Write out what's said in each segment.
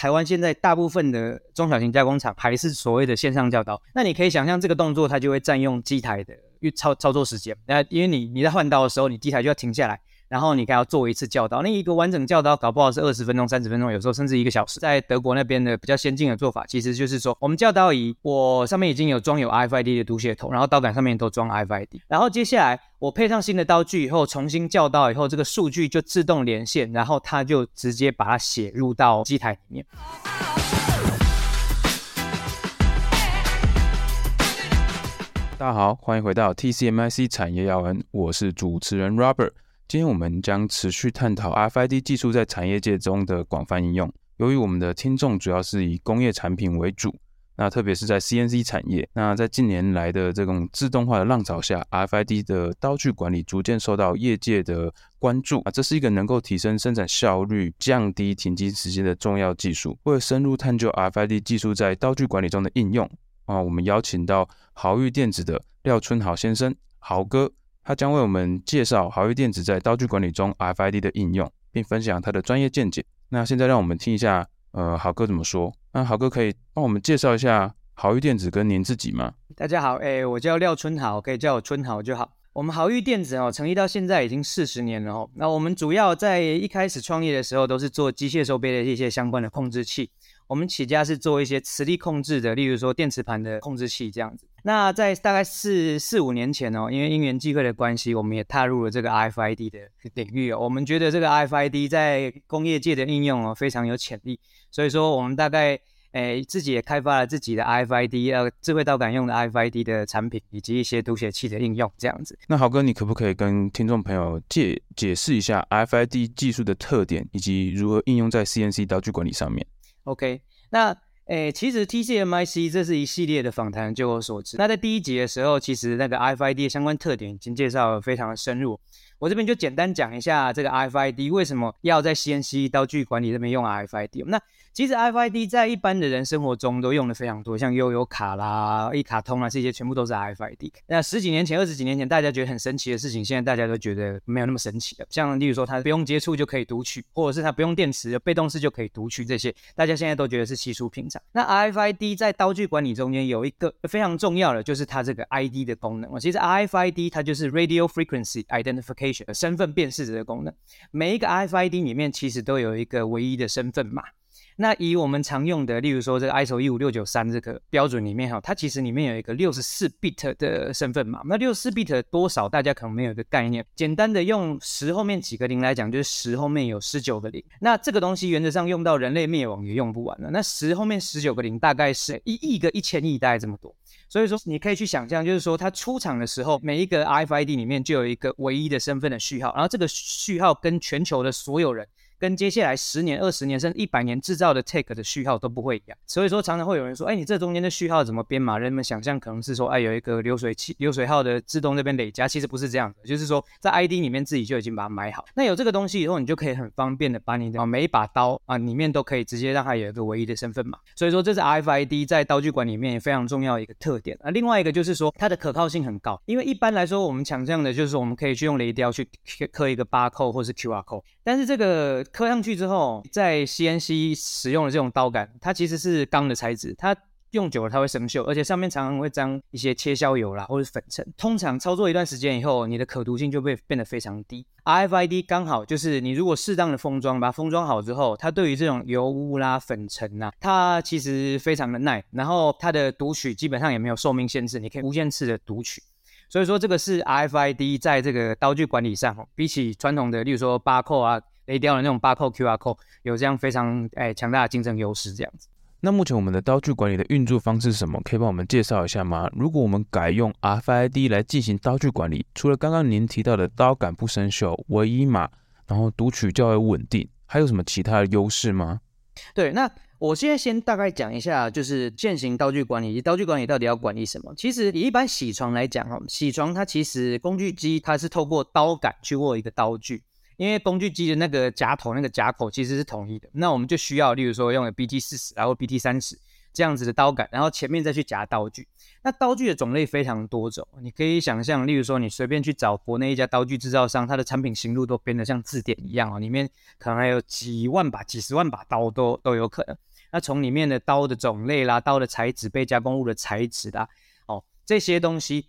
台湾现在大部分的中小型加工厂还是所谓的线上校刀，那你可以想象这个动作它就会占用机台的操操作时间，那因为你你在换刀的时候，你机台就要停下来。然后你还要做一次校刀，那一个完整校刀搞不好是二十分钟、三十分钟，有时候甚至一个小时。在德国那边的比较先进的做法，其实就是说，我们校刀仪我上面已经有装有 RFID 的读写头，然后刀杆上面都装 RFID，然后接下来我配上新的刀具以后，重新校刀以后，这个数据就自动连线，然后它就直接把它写入到机台里面。大家好，欢迎回到 TCMIC 产业要闻，我是主持人 Robert。今天我们将持续探讨 RFID 技术在产业界中的广泛应用。由于我们的听众主要是以工业产品为主，那特别是在 CNC 产业，那在近年来的这种自动化的浪潮下，RFID 的刀具管理逐渐受到业界的关注啊，这是一个能够提升生产效率、降低停机时间的重要技术。为了深入探究 RFID 技术在刀具管理中的应用啊，我们邀请到豪裕电子的廖春豪先生，豪哥。他将为我们介绍豪玉电子在刀具管理中 RFID 的应用，并分享他的专业见解。那现在让我们听一下，呃，豪哥怎么说？那豪哥可以帮我们介绍一下豪玉电子跟您自己吗？大家好，哎，我叫廖春豪，可以叫我春豪就好。我们豪玉电子哦，成立到现在已经四十年了哦。那我们主要在一开始创业的时候，都是做机械手臂的一些相关的控制器。我们起家是做一些磁力控制的，例如说电磁盘的控制器这样子。那在大概四四五年前哦，因为因缘际会的关系，我们也踏入了这个 RFID 的领域哦。我们觉得这个 RFID 在工业界的应用哦非常有潜力，所以说我们大概诶自己也开发了自己的 RFID 呃智慧刀杆用的 RFID 的产品，以及一些读写器的应用这样子。那豪哥，你可不可以跟听众朋友解解释一下 RFID 技术的特点，以及如何应用在 CNC 刀具管理上面？OK，那诶，其实 TCMIC 这是一系列的访谈，就我所知。那在第一集的时候，其实那个 ifid 相关特点已经介绍得非常深入。我这边就简单讲一下这个 RFID 为什么要在 CNC 刀具管理这边用 RFID。那其实 RFID 在一般的人生活中都用的非常多，像悠游卡啦、一卡通啊，这些全部都是 RFID。那十几年前、二十几年前，大家觉得很神奇的事情，现在大家都觉得没有那么神奇了。像例如说，它不用接触就可以读取，或者是它不用电池，被动式就可以读取，这些大家现在都觉得是稀疏平常。那 RFID 在刀具管理中间有一个非常重要的，就是它这个 ID 的功能。其实 RFID 它就是 Radio Frequency Identification。身份辨识的功能，每一个 RFID 里面其实都有一个唯一的身份码。那以我们常用的，例如说这个 ISO 一五六九三这个标准里面哈，它其实里面有一个六十四 bit 的身份码。那六十四 bit 多少，大家可能没有一个概念。简单的用十后面几个零来讲，就是十后面有十九个零。那这个东西原则上用到人类灭亡也用不完了。那十后面十九个零，大概是一亿个一千亿，大概这么多。所以说，你可以去想象，就是说，它出厂的时候，每一个 RFID 里面就有一个唯一的身份的序号，然后这个序号跟全球的所有人，跟接下来十年、二十年甚至一百年制造的 tag 的序号都不会一样，所以说常常会有人说，哎，你这中间的序号怎么编码？人们想象可能是说，哎，有一个流水器、流水号的自动这边累加，其实不是这样的，就是说在 ID 里面自己就已经把它买好。那有这个东西以后，你就可以很方便的把你的每一把刀啊里面都可以直接让它有一个唯一的身份码。所以说这是 RFID 在刀具管里面也非常重要的一个特点。啊，另外一个就是说它的可靠性很高，因为一般来说我们想象的就是我们可以去用雷雕去刻一个八扣或是 QR code，但是这个刻上去之后。在 CNC 使用的这种刀杆，它其实是钢的材质，它用久了它会生锈，而且上面常常会沾一些切削油啦，或者粉尘。通常操作一段时间以后，你的可读性就会变得非常低。RFID 刚好就是你如果适当的封装，把它封装好之后，它对于这种油污啦、粉尘呐，它其实非常的耐，然后它的读取基本上也没有寿命限制，你可以无限次的读取。所以说这个是 RFID 在这个刀具管理上，比起传统的，例如说巴扣啊。雷雕的那种八扣 QR code 有这样非常诶强大的竞争优势，这样子。那目前我们的刀具管理的运作方式是什么？可以帮我们介绍一下吗？如果我们改用 RFID 来进行刀具管理，除了刚刚您提到的刀杆不生锈、唯一码，然后读取较为稳定，还有什么其他的优势吗？对，那我现在先大概讲一下，就是践行刀具管理以及刀具管理到底要管理什么。其实以一般铣床来讲哈，铣床它其实工具机它是透过刀杆去握一个刀具。因为工具机的那个夹头、那个夹口其实是统一的，那我们就需要，例如说用 BT 四十，然后 BT 三十这样子的刀杆，然后前面再去夹刀具。那刀具的种类非常多种，你可以想象，例如说你随便去找国内一家刀具制造商，它的产品型路都编得像字典一样哦，里面可能还有几万把、几十万把刀都都有可能。那从里面的刀的种类啦、刀的材质、被加工物的材质啦，哦，这些东西。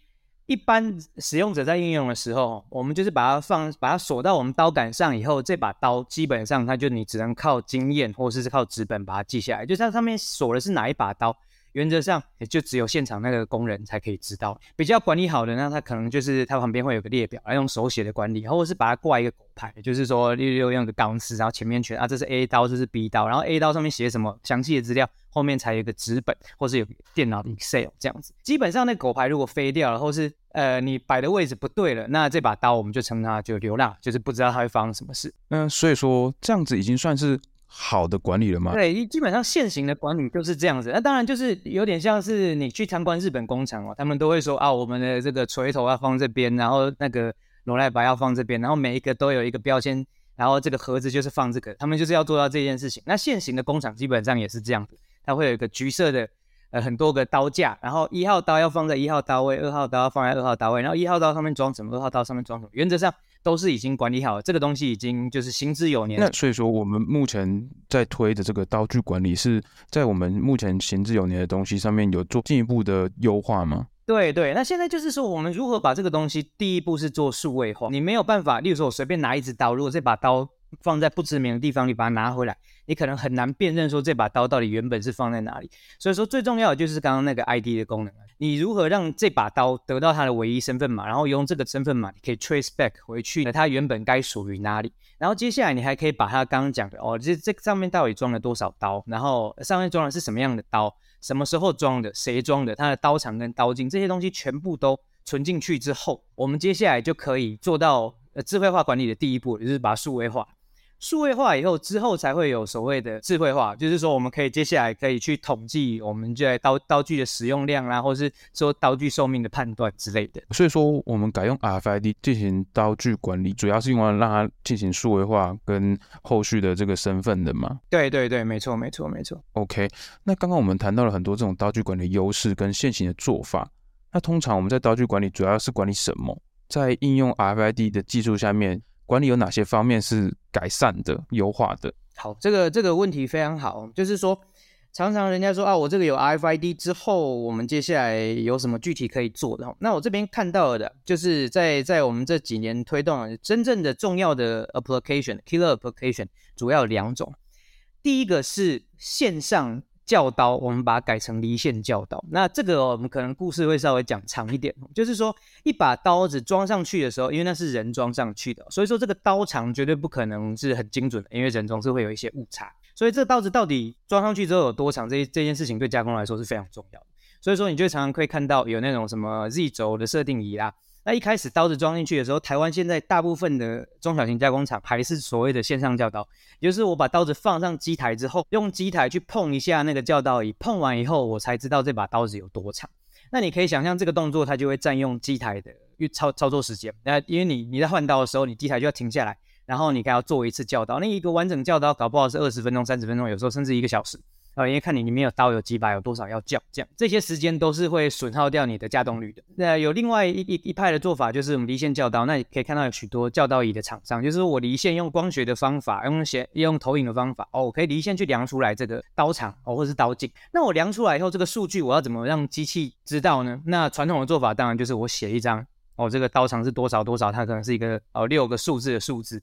一般使用者在应用的时候，我们就是把它放，把它锁到我们刀杆上以后，这把刀基本上它就你只能靠经验或者是靠纸本把它记下来，就它上面锁的是哪一把刀。原则上也就只有现场那个工人才可以知道。比较管理好的，那他可能就是他旁边会有个列表，来用手写的管理，或者是把它挂一个狗牌，就是说六六用个钢丝，然后前面全啊，这是 A 刀，这是 B 刀，然后 A 刀上面写什么详细的资料，后面才有一个纸本，或是有电脑的 Excel 这样子。基本上那狗牌如果飞掉了，或是呃你摆的位置不对了，那这把刀我们就称它就流浪，就是不知道它会发生什么事。嗯，所以说这样子已经算是。好的管理了吗？对，基本上现行的管理就是这样子。那当然就是有点像是你去参观日本工厂哦，他们都会说啊，我们的这个锤头要放这边，然后那个螺赖把要放这边，然后每一个都有一个标签，然后这个盒子就是放这个，他们就是要做到这件事情。那现行的工厂基本上也是这样子，它会有一个橘色的呃很多个刀架，然后一号刀要放在一号刀位，二号刀要放在二号刀位，然后一号刀上面装什么，二号刀上面装什么，原则上。都是已经管理好了，这个东西已经就是行之有年。那所以说，我们目前在推的这个刀具管理，是在我们目前行之有年的东西上面有做进一步的优化吗？对对，那现在就是说，我们如何把这个东西，第一步是做数位化。你没有办法，例如说我随便拿一支刀，如果这把刀放在不知名的地方，你把它拿回来，你可能很难辨认说这把刀到底原本是放在哪里。所以说，最重要的就是刚刚那个 ID 的功能。你如何让这把刀得到它的唯一身份码，然后用这个身份码，你可以 trace back 回去，它原本该属于哪里。然后接下来你还可以把它刚刚讲的哦，这这上面到底装了多少刀，然后上面装的是什么样的刀，什么时候装的，谁装的，它的刀长跟刀径这些东西全部都存进去之后，我们接下来就可以做到呃智慧化管理的第一步，就是把它数位化。数位化以后，之后才会有所谓的智慧化，就是说我们可以接下来可以去统计我们在刀刀具的使用量啦，或是说刀具寿命的判断之类的。所以说，我们改用 RFID 进行刀具管理，主要是用来让它进行数位化跟后续的这个身份的嘛？对对对，没错没错没错。OK，那刚刚我们谈到了很多这种刀具管理优势跟现行的做法，那通常我们在刀具管理主要是管理什么？在应用 RFID 的技术下面。管理有哪些方面是改善的、优化的？好，这个这个问题非常好，就是说，常常人家说啊，我这个有 RFID 之后，我们接下来有什么具体可以做的？那我这边看到的，就是在在我们这几年推动真正的重要的 application，killer application，主要两种，第一个是线上。教刀，我们把它改成离线教刀。那这个我们可能故事会稍微讲长一点，就是说一把刀子装上去的时候，因为那是人装上去的，所以说这个刀长绝对不可能是很精准的，因为人总是会有一些误差。所以这个刀子到底装上去之后有多长，这这件事情对加工来说是非常重要的。所以说你就常常可以看到有那种什么 Z 轴的设定仪啦。那一开始刀子装进去的时候，台湾现在大部分的中小型加工厂还是所谓的线上教刀，也就是我把刀子放上机台之后，用机台去碰一下那个教刀仪，碰完以后我才知道这把刀子有多长。那你可以想象这个动作它就会占用机台的操操作时间。那因为你你在换刀的时候，你机台就要停下来，然后你还要做一次教刀，那一个完整教刀搞不好是二十分钟、三十分钟，有时候甚至一个小时。因为看你里面有刀有几把，有多少要叫，这样这些时间都是会损耗掉你的稼动率的。那有另外一一一派的做法，就是我们离线教刀。那你可以看到有许多教刀仪的厂商，就是我离线用光学的方法，用显用投影的方法，哦，我可以离线去量出来这个刀长哦，或者是刀径。那我量出来以后，这个数据我要怎么让机器知道呢？那传统的做法当然就是我写一张哦，这个刀长是多少多少，它可能是一个哦六个数字的数字。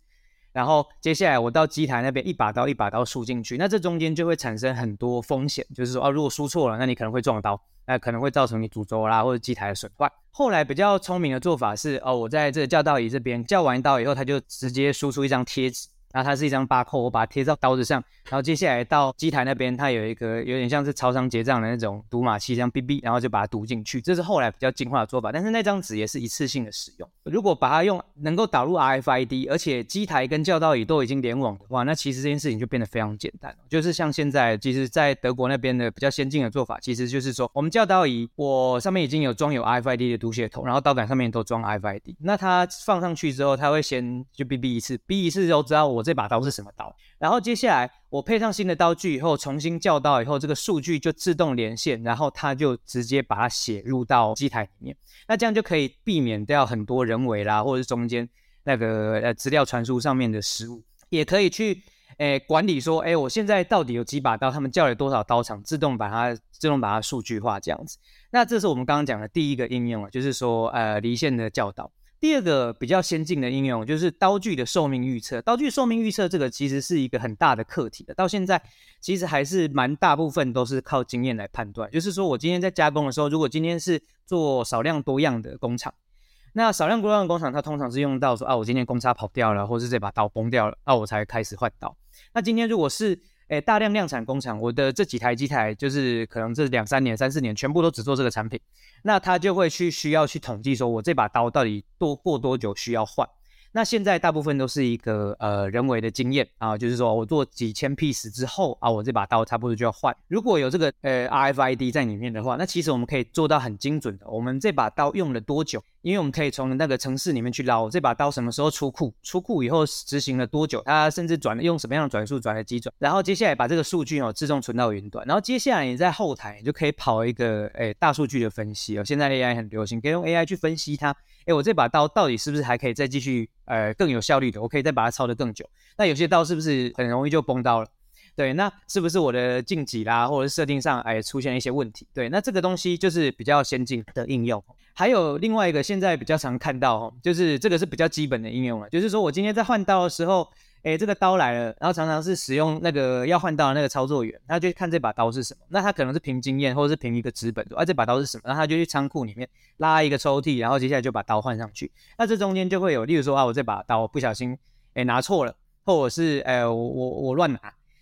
然后接下来我到机台那边一把刀一把刀输进去，那这中间就会产生很多风险，就是说啊，如果输错了，那你可能会撞刀，那可能会造成你主轴啦或者机台的损坏。后来比较聪明的做法是，哦，我在这个教刀仪这边叫完一刀以后，他就直接输出一张贴纸。那它是一张巴扣，我把它贴到刀子上，然后接下来到机台那边，它有一个有点像是超商结账的那种读码器，这样哔哔，然后就把它读进去。这是后来比较进化的做法，但是那张纸也是一次性的使用。如果把它用能够导入 RFID，而且机台跟教导椅都已经联网的话，那其实这件事情就变得非常简单。就是像现在，其实，在德国那边的比较先进的做法，其实就是说，我们教导椅，我上面已经有装有 RFID 的读写头，然后刀杆上面都装 RFID。那它放上去之后，它会先就哔哔一次，哔一次之后知道我我这把刀是什么。刀，然后接下来我配上新的刀具以后，重新校刀以后，这个数据就自动连线，然后它就直接把它写入到机台里面。那这样就可以避免掉很多人为啦，或者是中间那个呃资料传输上面的失误，也可以去诶管理说，诶我现在到底有几把刀，他们叫了多少刀场，自动把它自动把它数据化这样子。那这是我们刚刚讲的第一个应用啊，就是说呃离线的教导。第二个比较先进的应用就是刀具的寿命预测。刀具寿命预测这个其实是一个很大的课题的，到现在其实还是蛮大部分都是靠经验来判断。就是说我今天在加工的时候，如果今天是做少量多样的工厂，那少量多样的工厂它通常是用到说啊，我今天公差跑掉了，或是这把刀崩掉了，那、啊、我才开始换刀。那今天如果是诶大量量产工厂，我的这几台机台就是可能这两三年、三四年全部都只做这个产品。那他就会去需要去统计说，我这把刀到底多过多久需要换？那现在大部分都是一个呃人为的经验啊，就是说我做几千 piece 之后啊，我这把刀差不多就要换。如果有这个呃 RFID 在里面的话，那其实我们可以做到很精准的，我们这把刀用了多久？因为我们可以从那个城市里面去捞这把刀什么时候出库，出库以后执行了多久，它甚至转了用什么样的转速转了几转，然后接下来把这个数据哦自动存到云端，然后接下来你在后台你就可以跑一个诶大数据的分析哦，现在 AI 很流行，可以用 AI 去分析它。诶，我这把刀到底是不是还可以再继续，呃，更有效率的？我可以再把它操得更久。那有些刀是不是很容易就崩刀了？对，那是不是我的进击啦，或者是设定上，哎，出现一些问题？对，那这个东西就是比较先进的应用。还有另外一个现在比较常看到，就是这个是比较基本的应用了，就是说我今天在换刀的时候。哎，这个刀来了，然后常常是使用那个要换刀的那个操作员，他就看这把刀是什么。那他可能是凭经验，或者是凭一个纸本，啊这把刀是什么，然后他就去仓库里面拉一个抽屉，然后接下来就把刀换上去。那这中间就会有，例如说啊，我这把刀不小心哎拿错了，或者是哎我我我乱拿，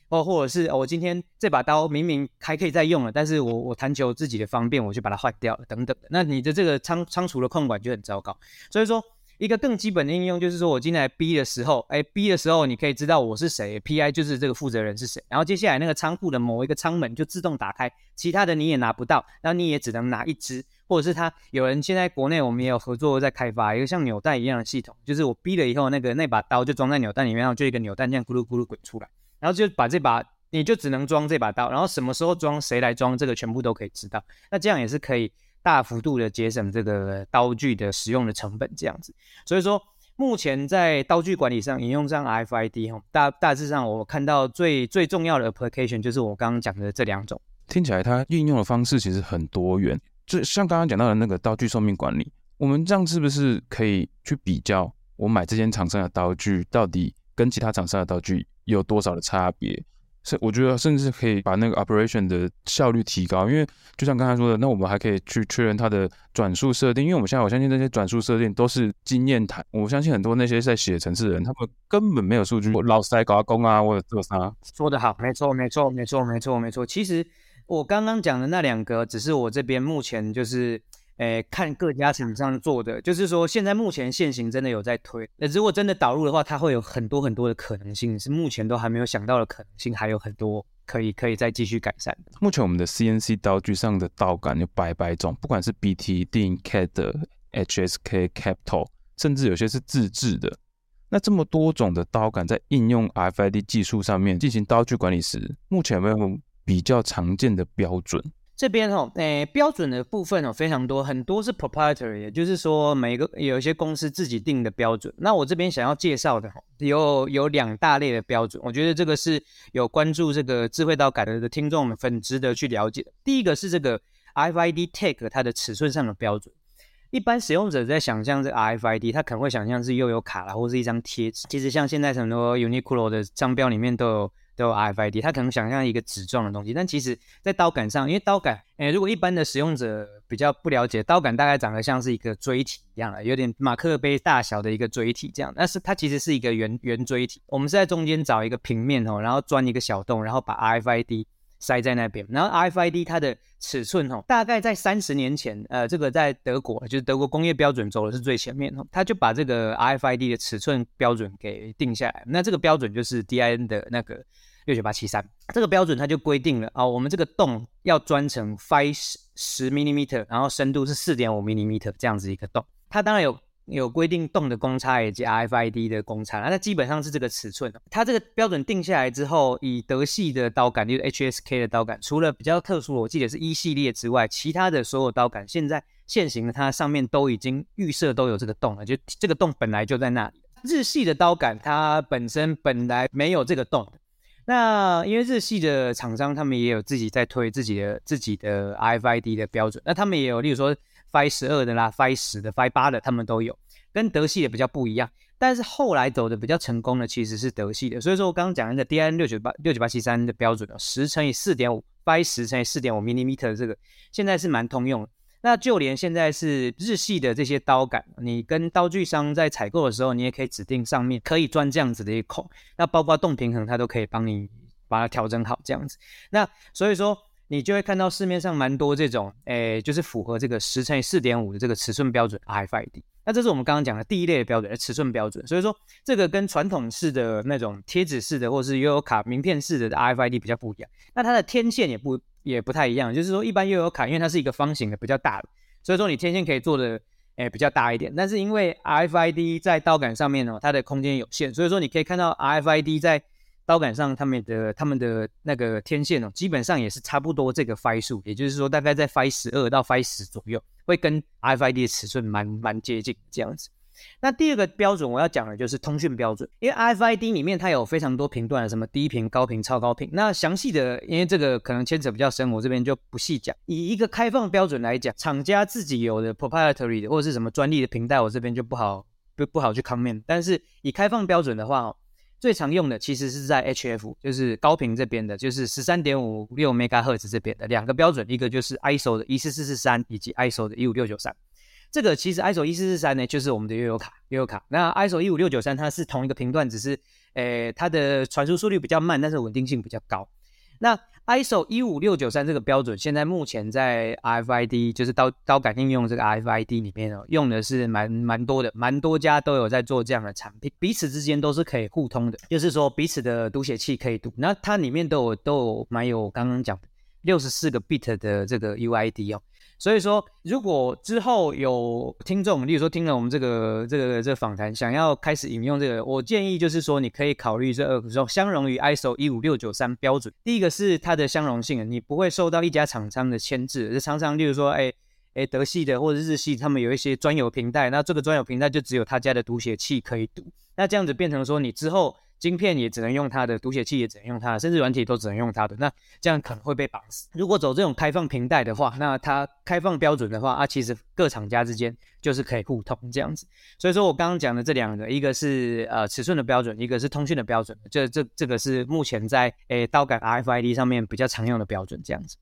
或或者是我今天这把刀明明还可以再用了，但是我我弹求自己的方便，我就把它换掉了等等的。那你的这个仓仓储的控管就很糟糕，所以说。一个更基本的应用就是说，我进来 B 的时候，哎，B 的时候你可以知道我是谁，PI 就是这个负责人是谁，然后接下来那个仓库的某一个仓门就自动打开，其他的你也拿不到，然后你也只能拿一支，或者是他有人现在国内我们也有合作在开发一个像纽带一样的系统，就是我 B 了以后，那个那把刀就装在纽带里面，然后就一个纽带这样咕噜咕噜滚出来，然后就把这把你就只能装这把刀，然后什么时候装谁来装这个全部都可以知道，那这样也是可以。大幅度的节省这个刀具的使用的成本，这样子。所以说，目前在刀具管理上引用上 RFID 哈，大大致上我看到最最重要的 application 就是我刚刚讲的这两种。听起来它运用的方式其实很多元，就像刚刚讲到的那个刀具寿命管理，我们这样是不是可以去比较我买这间厂商的刀具到底跟其他厂商的刀具有多少的差别？是，我觉得甚至可以把那个 operation 的效率提高，因为就像刚才说的，那我们还可以去确认它的转速设定，因为我们现在我相信那些转速设定都是经验谈，我相信很多那些在写程式的人，他们根本没有数据，我老师在搞工啊，或者做啥。说得好，没错，没错，没错，没错，没错。其实我刚刚讲的那两个，只是我这边目前就是。诶，看各家厂商做的，就是说现在目前现行真的有在推。那如果真的导入的话，它会有很多很多的可能性，是目前都还没有想到的可能性，还有很多可以可以再继续改善。目前我们的 CNC 刀具上的刀杆有百百种，不管是 BT、定 CAD、HSK、Capital，甚至有些是自制的。那这么多种的刀杆在应用 RFID 技术上面进行刀具管理时，目前没有比较常见的标准？这边哦，诶，标准的部分哦非常多，很多是 proprietary，也就是说每个有一些公司自己定的标准。那我这边想要介绍的有有两大类的标准，我觉得这个是有关注这个智慧刀杆的听众们很值得去了解。第一个是这个 RFID tag 它的尺寸上的标准。一般使用者在想象这个 RFID，他可能会想象是又有卡啦，或是一张贴纸。其实像现在很多 Uniqlo 的商标里面都有。都有 RFID，他可能想象一个纸状的东西，但其实，在刀杆上，因为刀杆，诶，如果一般的使用者比较不了解，刀杆大概长得像是一个锥体一样的，有点马克杯大小的一个锥体这样，但是它其实是一个圆圆锥体。我们是在中间找一个平面哦，然后钻一个小洞，然后把 RFID 塞在那边。然后 RFID 它的尺寸哦，大概在三十年前，呃，这个在德国，就是德国工业标准走的是最前面哦，他就把这个 RFID 的尺寸标准给定下来。那这个标准就是 DIN 的那个。六九八七三这个标准，它就规定了啊、哦，我们这个洞要钻成 five 十十 millimeter，然后深度是四点五 millimeter 这样子一个洞。它当然有有规定洞的公差以及 RFID 的公差，那基本上是这个尺寸。它这个标准定下来之后，以德系的刀杆，就是 HSK 的刀杆，除了比较特殊，我记得是一系列之外，其他的所有刀杆现在现行的，它上面都已经预设都有这个洞了，就这个洞本来就在那里。日系的刀杆它本身本来没有这个洞。那因为日系的厂商他们也有自己在推自己的自己的 RFID 的标准，那他们也有，例如说 Phi 十二的啦、Phi 十的、Phi 八的，他们都有，跟德系的比较不一样。但是后来走的比较成功的其实是德系的，所以说我刚刚讲的 DIN 六九八六九八七三的标准十乘以四点五，Phi 十乘以四点五 millimeter 这个现在是蛮通用的。那就连现在是日系的这些刀杆，你跟刀具商在采购的时候，你也可以指定上面可以钻这样子的一个孔，那包括动平衡它都可以帮你把它调整好这样子。那所以说你就会看到市面上蛮多这种，诶，就是符合这个十乘以四点五的这个尺寸标准 RFID。那这是我们刚刚讲的第一类的标准，尺寸标准。所以说，这个跟传统式的那种贴纸式的，或者是悠游卡名片式的 RFID 比较不一样。那它的天线也不也不太一样，就是说，一般悠游卡因为它是一个方形的，比较大的，所以说你天线可以做的诶比较大一点。但是因为 RFID 在刀杆上面呢，它的空间有限，所以说你可以看到 RFID 在刀杆上他们的他们的那个天线哦，基本上也是差不多这个 Phi 数，也就是说大概在 Phi 十二到 Phi 十左右。会跟 RFID 的尺寸蛮蛮接近这样子。那第二个标准我要讲的就是通讯标准，因为 RFID 里面它有非常多频段，什么低频、高频、超高频。那详细的，因为这个可能牵扯比较深，我这边就不细讲。以一个开放标准来讲，厂家自己有的 proprietary 的或者是什么专利的频带，我这边就不好不不好去 comment。但是以开放标准的话，最常用的其实是在 HF，就是高频这边的，就是十三点五六 MHz 这边的两个标准，一个就是 ISO 的一四四四三以及 ISO 的一五六九三。这个其实 ISO 一四四三呢，就是我们的悠游卡，悠游卡。那 ISO 一五六九三它是同一个频段，只是诶它的传输速率比较慢，但是稳定性比较高。那 ISO 一五六九三这个标准，现在目前在 RFID 就是刀刀感应用这个 RFID 里面哦，用的是蛮蛮多的，蛮多家都有在做这样的产品，彼此之间都是可以互通的，就是说彼此的读写器可以读，那它里面都有都有蛮有刚刚讲的六十四个 bit 的这个 UID 哦。所以说，如果之后有听众，例如说听了我们这个这个这个访谈，想要开始引用这个，我建议就是说，你可以考虑这个相容于 ISO 一五六九三标准。第一个是它的相容性，你不会受到一家厂商的牵制。这常常例如说，哎哎，德系的或者日系，他们有一些专有平台，那这个专有平台就只有他家的读写器可以读，那这样子变成说你之后。晶片也只能用它的，读写器也只能用它的，甚至软体都只能用它的。那这样可能会被绑死。如果走这种开放平带的话，那它开放标准的话啊，其实各厂家之间就是可以互通这样子。所以说我刚刚讲的这两个，一个是呃尺寸的标准，一个是通讯的标准。这这这个是目前在诶刀杆 RFID 上面比较常用的标准这样子。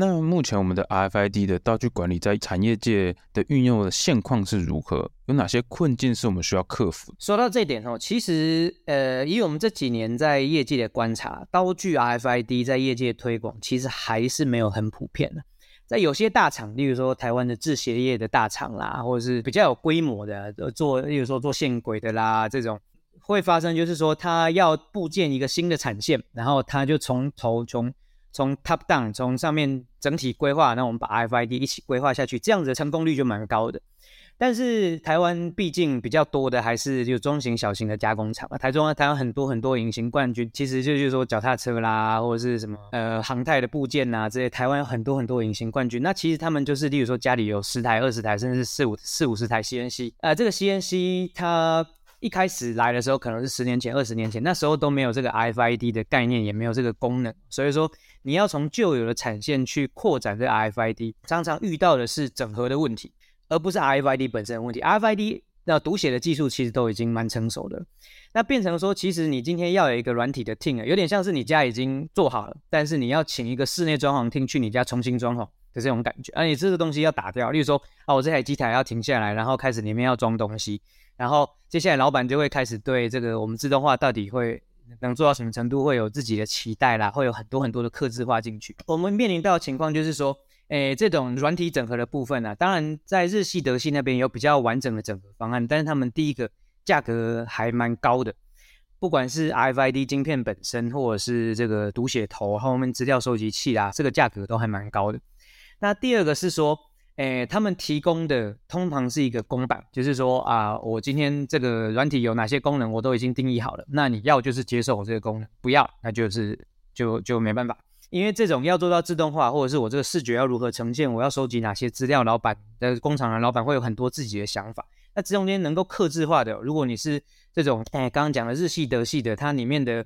那目前我们的 RFID 的刀具管理在产业界的运用的现况是如何？有哪些困境是我们需要克服？说到这一点哦，其实呃，以我们这几年在业界的观察，刀具 RFID 在业界推广其实还是没有很普遍的。在有些大厂，例如说台湾的制鞋业的大厂啦，或者是比较有规模的做，例如说做线轨的啦，这种会发生就是说，他要布建一个新的产线，然后他就从头从。从 top down，从上面整体规划，那我们把 RFID 一起规划下去，这样子成功率就蛮高的。但是台湾毕竟比较多的还是就中型、小型的加工厂啊。台中啊，台湾很多很多隐形冠军，其实就就是说脚踏车啦，或者是什么呃航太的部件呐、啊，这些台湾有很多很多隐形冠军。那其实他们就是，例如说家里有十台、二十台，甚至是四五四五十台 CNC。呃，这个 CNC 它一开始来的时候可能是十年前、二十年前，那时候都没有这个 RFID 的概念，也没有这个功能，所以说。你要从旧有的产线去扩展这 RFID，常常遇到的是整合的问题，而不是 RFID 本身的问题。RFID 那读写的技术其实都已经蛮成熟的，那变成说，其实你今天要有一个软体的 team，有点像是你家已经做好了，但是你要请一个室内装潢 team 去你家重新装潢的这种感觉。而你这个东西要打掉，例如说，啊，我这台机台要停下来，然后开始里面要装东西，然后接下来老板就会开始对这个我们自动化到底会。能做到什么程度，会有自己的期待啦，会有很多很多的客制化进去。我们面临到的情况就是说，诶，这种软体整合的部分呢、啊，当然在日系、德系那边有比较完整的整合方案，但是他们第一个价格还蛮高的，不管是 RFID 晶片本身，或者是这个读写头后面资料收集器啦，这个价格都还蛮高的。那第二个是说。诶，他们提供的通常是一个公版，就是说啊，我今天这个软体有哪些功能，我都已经定义好了。那你要就是接受我这个功能，不要那就是就就没办法。因为这种要做到自动化，或者是我这个视觉要如何呈现，我要收集哪些资料，老板的工厂的老板会有很多自己的想法。那这中间能够克制化的，如果你是这种诶刚刚讲的日系、德系的，它里面的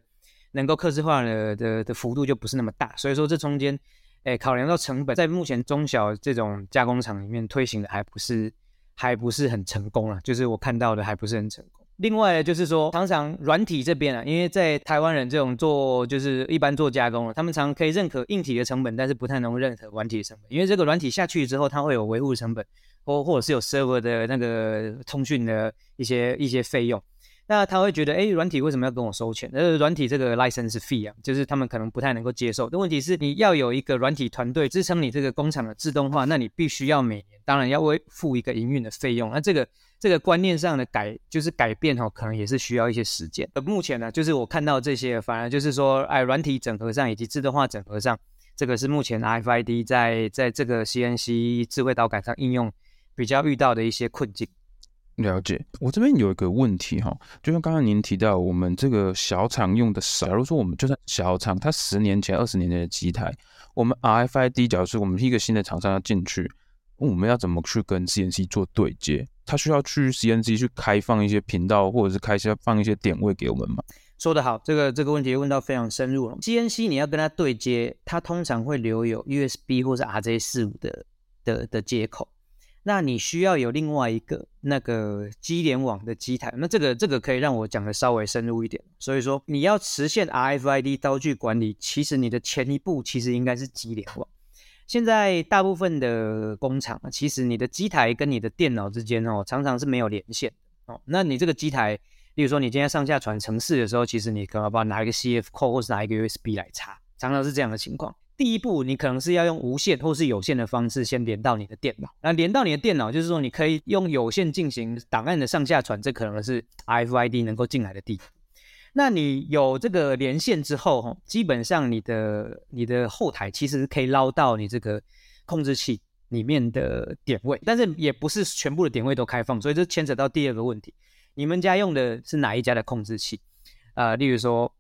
能够克制化的的的幅度就不是那么大，所以说这中间，诶，考量到成本，在目前中小这种加工厂里面推行的还不是还不是很成功啊，就是我看到的还不是很成功。另外就是说，常常软体这边啊，因为在台湾人这种做就是一般做加工了，他们常可以认可硬体的成本，但是不太能认可软体的成本，因为这个软体下去之后，它会有维护成本，或或者是有 server 的那个通讯的一些一些费用。那他会觉得，哎，软体为什么要跟我收钱？呃，软体这个 license fee 啊，就是他们可能不太能够接受。但问题是，你要有一个软体团队支撑你这个工厂的自动化，那你必须要每年，当然要为付一个营运的费用。那这个这个观念上的改，就是改变哦，可能也是需要一些时间。而目前呢，就是我看到这些，反而就是说，哎，软体整合上以及自动化整合上，这个是目前 RFID 在在这个 CNC 智慧导杆上应用比较遇到的一些困境。了解，我这边有一个问题哈，就像刚刚您提到，我们这个小厂用的少。假如说我们就算小厂，它十年前、二十年前的机台，我们 RFID，假如说我们一个新的厂商要进去，我们要怎么去跟 CNC 做对接？它需要去 CNC 去开放一些频道，或者是开箱放一些点位给我们吗？说得好，这个这个问题问到非常深入了。CNC 你要跟它对接，它通常会留有 USB 或是 RJ45 的的的接口。那你需要有另外一个那个机联网的机台，那这个这个可以让我讲的稍微深入一点。所以说你要实现 RFID 刀具管理，其实你的前一步其实应该是机联网。现在大部分的工厂，其实你的机台跟你的电脑之间哦，常常是没有连线哦。那你这个机台，例如说你今天上下传程式的时候，其实你可能要拿一个 CF code 或是拿一个 USB 来插，常常是这样的情况。第一步，你可能是要用无线或是有线的方式先连到你的电脑。那连到你的电脑，就是说你可以用有线进行档案的上下传，这可能是 RFID 能够进来的地方。那你有这个连线之后，基本上你的你的后台其实可以捞到你这个控制器里面的点位，但是也不是全部的点位都开放，所以这牵扯到第二个问题：你们家用的是哪一家的控制器？呃，例如说。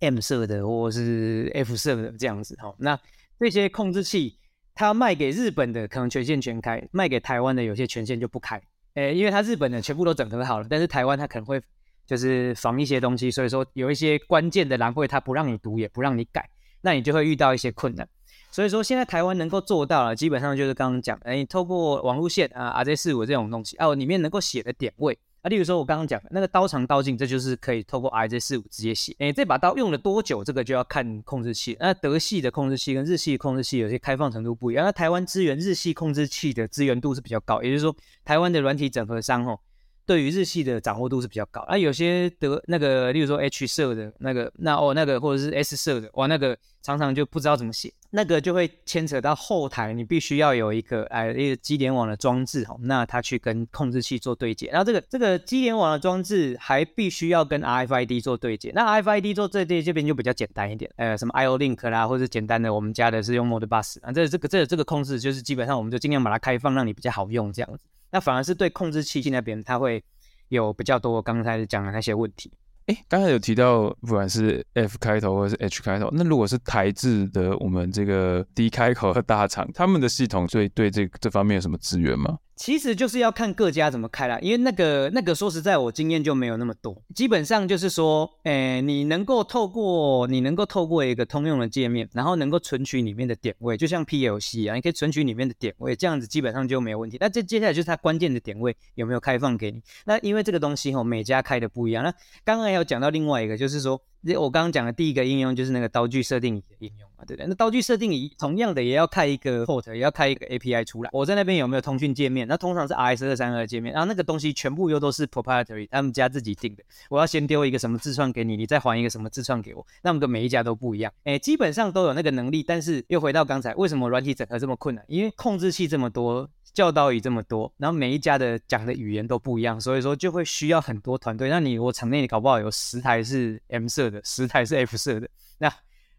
M 色的或是 F 色的这样子哈，那这些控制器，它卖给日本的可能权限全开，卖给台湾的有些权限就不开，诶，因为它日本的全部都整合好了，但是台湾它可能会就是防一些东西，所以说有一些关键的栏位它不让你读也不让你改，那你就会遇到一些困难。所以说现在台湾能够做到了，基本上就是刚刚讲的，诶，透过网路线啊，RJ 四五这种东西哦，里面能够写的点位。啊，例如说，我刚刚讲的那个刀长刀径，这就是可以透过 I Z 四五直接写。诶，这把刀用了多久，这个就要看控制器。那德系的控制器跟日系控制器有些开放程度不一样。那台湾资源日系控制器的资源度是比较高，也就是说，台湾的软体整合商吼，对于日系的掌握度是比较高。啊，有些德那个，例如说 H 色的那个，那哦那个或者是 S 色的，哇，那个常常就不知道怎么写。那个就会牵扯到后台，你必须要有一个哎一个机联网的装置哈，那它去跟控制器做对接，然后这个这个机联网的装置还必须要跟 RFID 做对接，那 RFID 做对接这边就比较简单一点，呃什么 IO Link 啦，或者简单的我们家的是用 Modbus 啊，这这个这个这个控制就是基本上我们就尽量把它开放，让你比较好用这样子，那反而是对控制器那边它会有比较多刚才讲的那些问题。哎，刚才有提到，不管是 F 开头或是 H 开头，那如果是台制的，我们这个 D 开口和大厂，他们的系统最对这这方面有什么资源吗？其实就是要看各家怎么开啦，因为那个那个说实在，我经验就没有那么多。基本上就是说，诶，你能够透过你能够透过一个通用的界面，然后能够存取里面的点位，就像 PLC 啊，你可以存取里面的点位，这样子基本上就没有问题。那这接下来就是它关键的点位有没有开放给你？那因为这个东西吼，每家开的不一样。那刚刚还有讲到另外一个，就是说。我刚刚讲的第一个应用就是那个刀具设定仪的应用嘛，对不对？那刀具设定仪同样的也要开一个 port，也要开一个 API 出来。我在那边有没有通讯界面？那通常是 RS 二三二界面，然后那个东西全部又都是 proprietary，他们家自己定的。我要先丢一个什么自创给你，你再还一个什么自创给我，那么个每一家都不一样。诶，基本上都有那个能力，但是又回到刚才，为什么软体整合这么困难？因为控制器这么多。教导语这么多，然后每一家的讲的语言都不一样，所以说就会需要很多团队。那你我场内你搞不好有十台是 M 色的，十台是 F 色的，那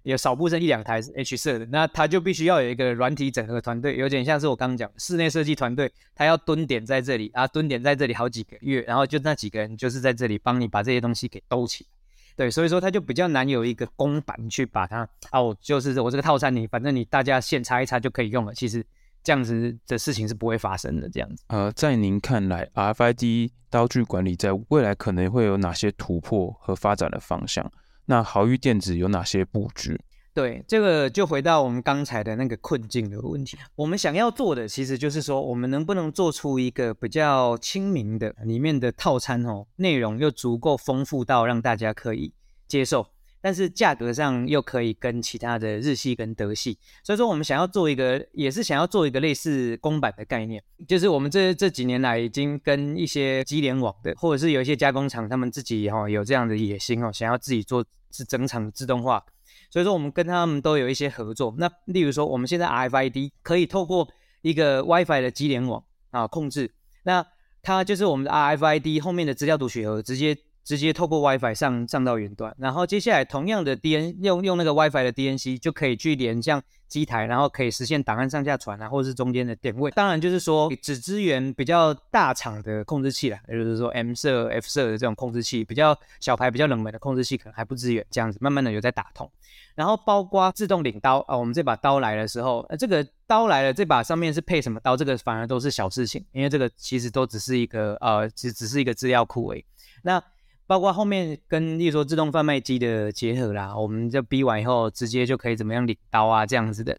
有少部分一两台是 H 色的，那他就必须要有一个软体整合团队，有点像是我刚刚讲室内设计团队，他要蹲点在这里啊，蹲点在这里好几个月，然后就那几个人就是在这里帮你把这些东西给兜起来。对，所以说他就比较难有一个公版去把它啊，我就是我这个套餐你反正你大家现插一插就可以用了，其实。这样子的事情是不会发生的。这样子，呃，在您看来，RFID 刀具管理在未来可能会有哪些突破和发展的方向？那豪裕电子有哪些布局？对，这个就回到我们刚才的那个困境的问题。我们想要做的，其实就是说，我们能不能做出一个比较亲民的里面的套餐哦，内容又足够丰富到让大家可以接受，但是价格上又可以跟其他的日系跟德系。所以说，我们想要做一个，也是想要做一个类似公版的概念，就是我们这这几年来已经跟一些机联网的，或者是有一些加工厂，他们自己哈有这样的野心哦，想要自己做是整场自动化。所以说，我们跟他们都有一些合作。那例如说，我们现在 RFID 可以透过一个 WiFi 的机联网啊控制，那它就是我们的 RFID 后面的资料读取盒直接。直接透过 WiFi 上上到云端，然后接下来同样的 DN 用用那个 WiFi 的 DNC 就可以去连向机台，然后可以实现档案上下传啊，或者是中间的点位。当然就是说只支援比较大厂的控制器啦，也就是说 M 色、F 色的这种控制器，比较小牌、比较冷门的控制器可能还不支援。这样子慢慢的有在打通，然后包括自动领刀啊，我们这把刀来的时候，呃，这个刀来了，这把上面是配什么刀，这个反而都是小事情，因为这个其实都只是一个呃，只只是一个资料库而已。那包括后面跟，例如说自动贩卖机的结合啦，我们就逼完以后，直接就可以怎么样领刀啊，这样子的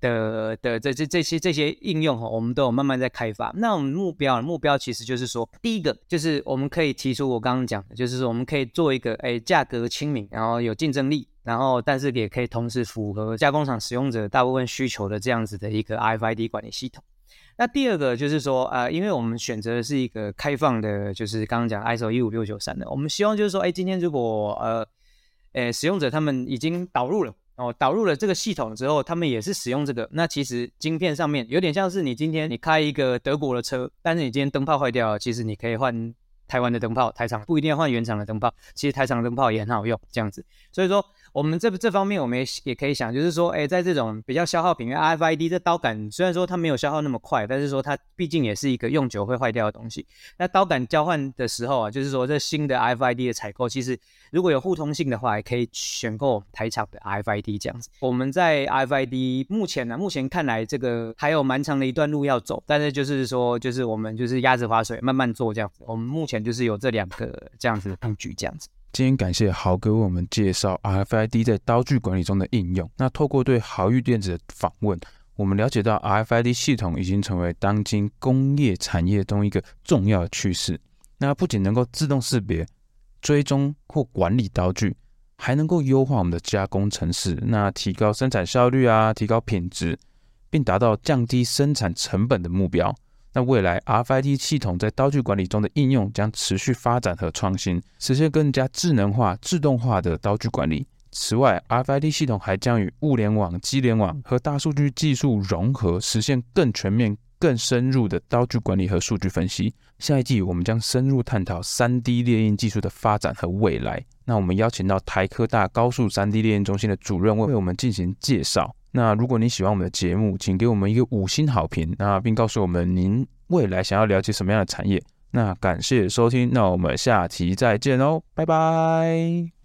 的的这这这些这些应用哈，我们都有慢慢在开发。那我们目标目标其实就是说，第一个就是我们可以提出我刚刚讲的，就是说我们可以做一个诶价格亲民，然后有竞争力，然后但是也可以同时符合加工厂使用者大部分需求的这样子的一个 RFID 管理系统。那第二个就是说，呃，因为我们选择的是一个开放的，就是刚刚讲 ISO 一五六九三的，我们希望就是说，哎，今天如果呃，呃，使用者他们已经导入了哦，导入了这个系统之后，他们也是使用这个，那其实晶片上面有点像是你今天你开一个德国的车，但是你今天灯泡坏掉了，其实你可以换。台湾的灯泡，台厂不一定要换原厂的灯泡，其实台厂灯泡也很好用，这样子。所以说，我们这这方面我们也也可以想，就是说，哎，在这种比较消耗品，因为 RFID 这刀杆虽然说它没有消耗那么快，但是说它毕竟也是一个用久会坏掉的东西。那刀杆交换的时候啊，就是说这新的 RFID 的采购，其实如果有互通性的话，也可以选购台厂的 RFID 这样子。我们在 RFID 目前呢，目前看来这个还有蛮长的一段路要走，但是就是说，就是我们就是鸭子划水，慢慢做这样子。我们目前。就是有这两个这样子的布局，这样子。今天感谢豪哥为我们介绍 RFID 在刀具管理中的应用。那透过对豪裕电子的访问，我们了解到 RFID 系统已经成为当今工业产业中一个重要的趋势。那不仅能够自动识别、追踪或管理刀具，还能够优化我们的加工程式，那提高生产效率啊，提高品质，并达到降低生产成本的目标。那未来 RFID 系统在刀具管理中的应用将持续发展和创新，实现更加智能化、自动化的刀具管理。此外，RFID 系统还将与物联网、机联网和大数据技术融合，实现更全面、更深入的刀具管理和数据分析。下一季我们将深入探讨 3D 列印技术的发展和未来。那我们邀请到台科大高速 3D 列印中心的主任为我们进行介绍。那如果你喜欢我们的节目，请给我们一个五星好评，那并告诉我们您未来想要了解什么样的产业。那感谢收听，那我们下期再见哦，拜拜。